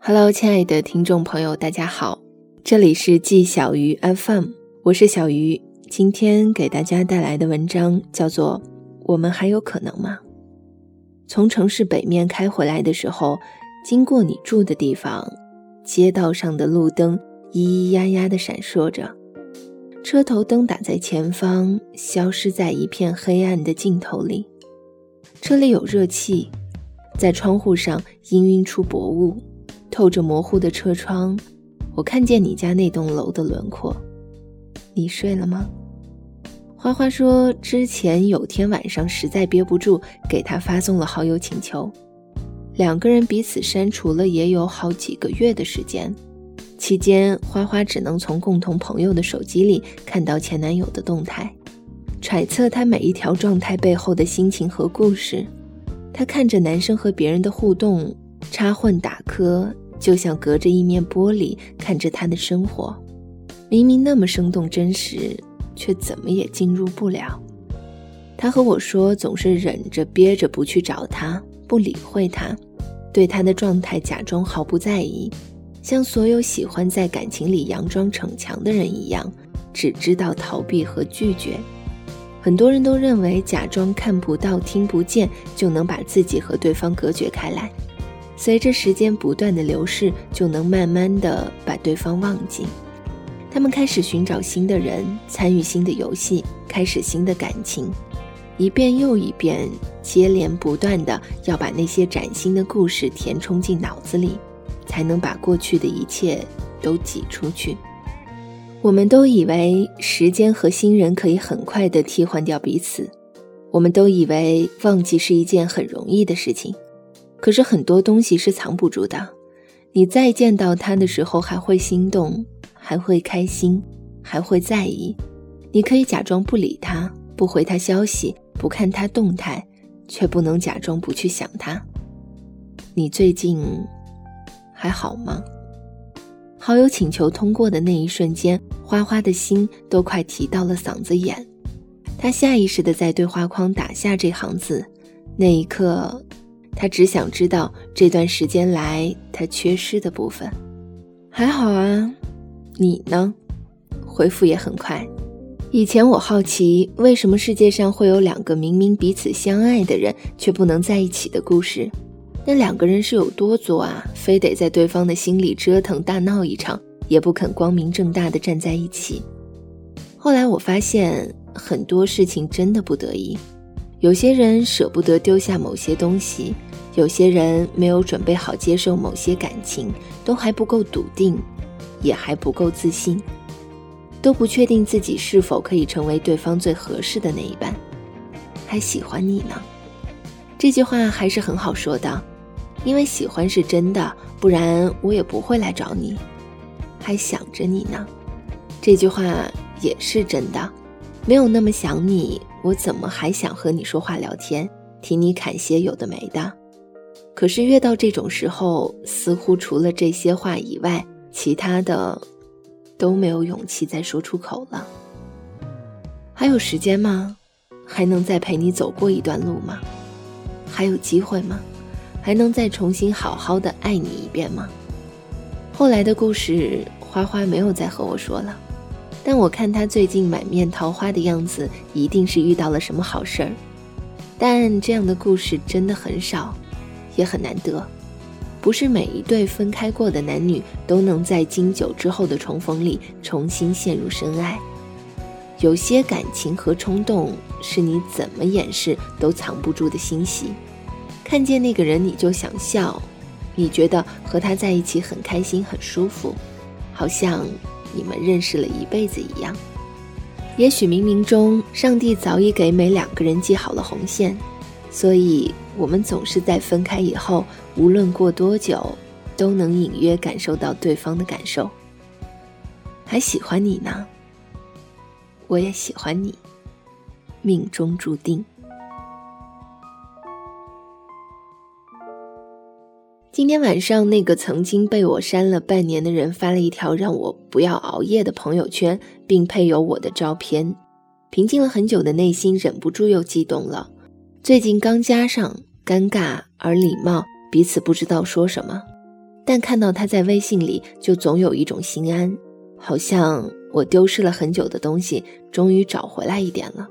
Hello，亲爱的听众朋友，大家好，这里是季小鱼 FM，我是小鱼。今天给大家带来的文章叫做《我们还有可能吗》。从城市北面开回来的时候，经过你住的地方，街道上的路灯咿咿呀呀地闪烁着，车头灯打在前方，消失在一片黑暗的尽头里。车里有热气，在窗户上氤氲出薄雾。透着模糊的车窗，我看见你家那栋楼的轮廓。你睡了吗？花花说，之前有天晚上实在憋不住，给他发送了好友请求。两个人彼此删除了也有好几个月的时间，期间花花只能从共同朋友的手机里看到前男友的动态，揣测他每一条状态背后的心情和故事。他看着男生和别人的互动。插混打磕，就像隔着一面玻璃看着他的生活，明明那么生动真实，却怎么也进入不了。他和我说，总是忍着憋着不去找他，不理会他，对他的状态假装毫不在意，像所有喜欢在感情里佯装逞强的人一样，只知道逃避和拒绝。很多人都认为假装看不到、听不见，就能把自己和对方隔绝开来。随着时间不断的流逝，就能慢慢的把对方忘记。他们开始寻找新的人，参与新的游戏，开始新的感情，一遍又一遍，接连不断的要把那些崭新的故事填充进脑子里，才能把过去的一切都挤出去。我们都以为时间和新人可以很快的替换掉彼此，我们都以为忘记是一件很容易的事情。可是很多东西是藏不住的，你再见到他的时候，还会心动，还会开心，还会在意。你可以假装不理他，不回他消息，不看他动态，却不能假装不去想他。你最近还好吗？好友请求通过的那一瞬间，花花的心都快提到了嗓子眼。他下意识地在对话框打下这行字，那一刻。他只想知道这段时间来他缺失的部分，还好啊，你呢？回复也很快。以前我好奇，为什么世界上会有两个明明彼此相爱的人却不能在一起的故事？那两个人是有多作啊？非得在对方的心里折腾大闹一场，也不肯光明正大的站在一起。后来我发现，很多事情真的不得已，有些人舍不得丢下某些东西。有些人没有准备好接受某些感情，都还不够笃定，也还不够自信，都不确定自己是否可以成为对方最合适的那一半，还喜欢你呢。这句话还是很好说的，因为喜欢是真的，不然我也不会来找你。还想着你呢，这句话也是真的，没有那么想你，我怎么还想和你说话聊天，听你侃些有的没的？可是越到这种时候，似乎除了这些话以外，其他的都没有勇气再说出口了。还有时间吗？还能再陪你走过一段路吗？还有机会吗？还能再重新好好的爱你一遍吗？后来的故事，花花没有再和我说了，但我看他最近满面桃花的样子，一定是遇到了什么好事儿。但这样的故事真的很少。也很难得，不是每一对分开过的男女都能在经久之后的重逢里重新陷入深爱。有些感情和冲动是你怎么掩饰都藏不住的欣喜，看见那个人你就想笑，你觉得和他在一起很开心很舒服，好像你们认识了一辈子一样。也许冥冥中上帝早已给每两个人系好了红线，所以。我们总是在分开以后，无论过多久，都能隐约感受到对方的感受。还喜欢你呢，我也喜欢你，命中注定。今天晚上，那个曾经被我删了半年的人发了一条让我不要熬夜的朋友圈，并配有我的照片。平静了很久的内心忍不住又激动了。最近刚加上尴尬而礼貌，彼此不知道说什么，但看到他在微信里，就总有一种心安，好像我丢失了很久的东西，终于找回来一点了。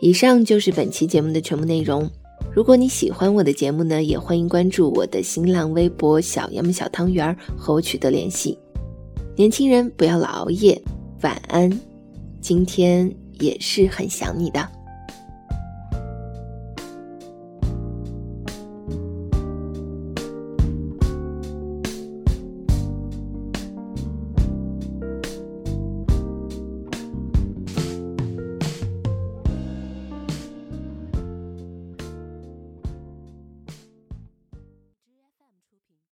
以上就是本期节目的全部内容。如果你喜欢我的节目呢，也欢迎关注我的新浪微博“小杨小汤圆”和我取得联系。年轻人不要老熬夜，晚安。今天也是很想你的。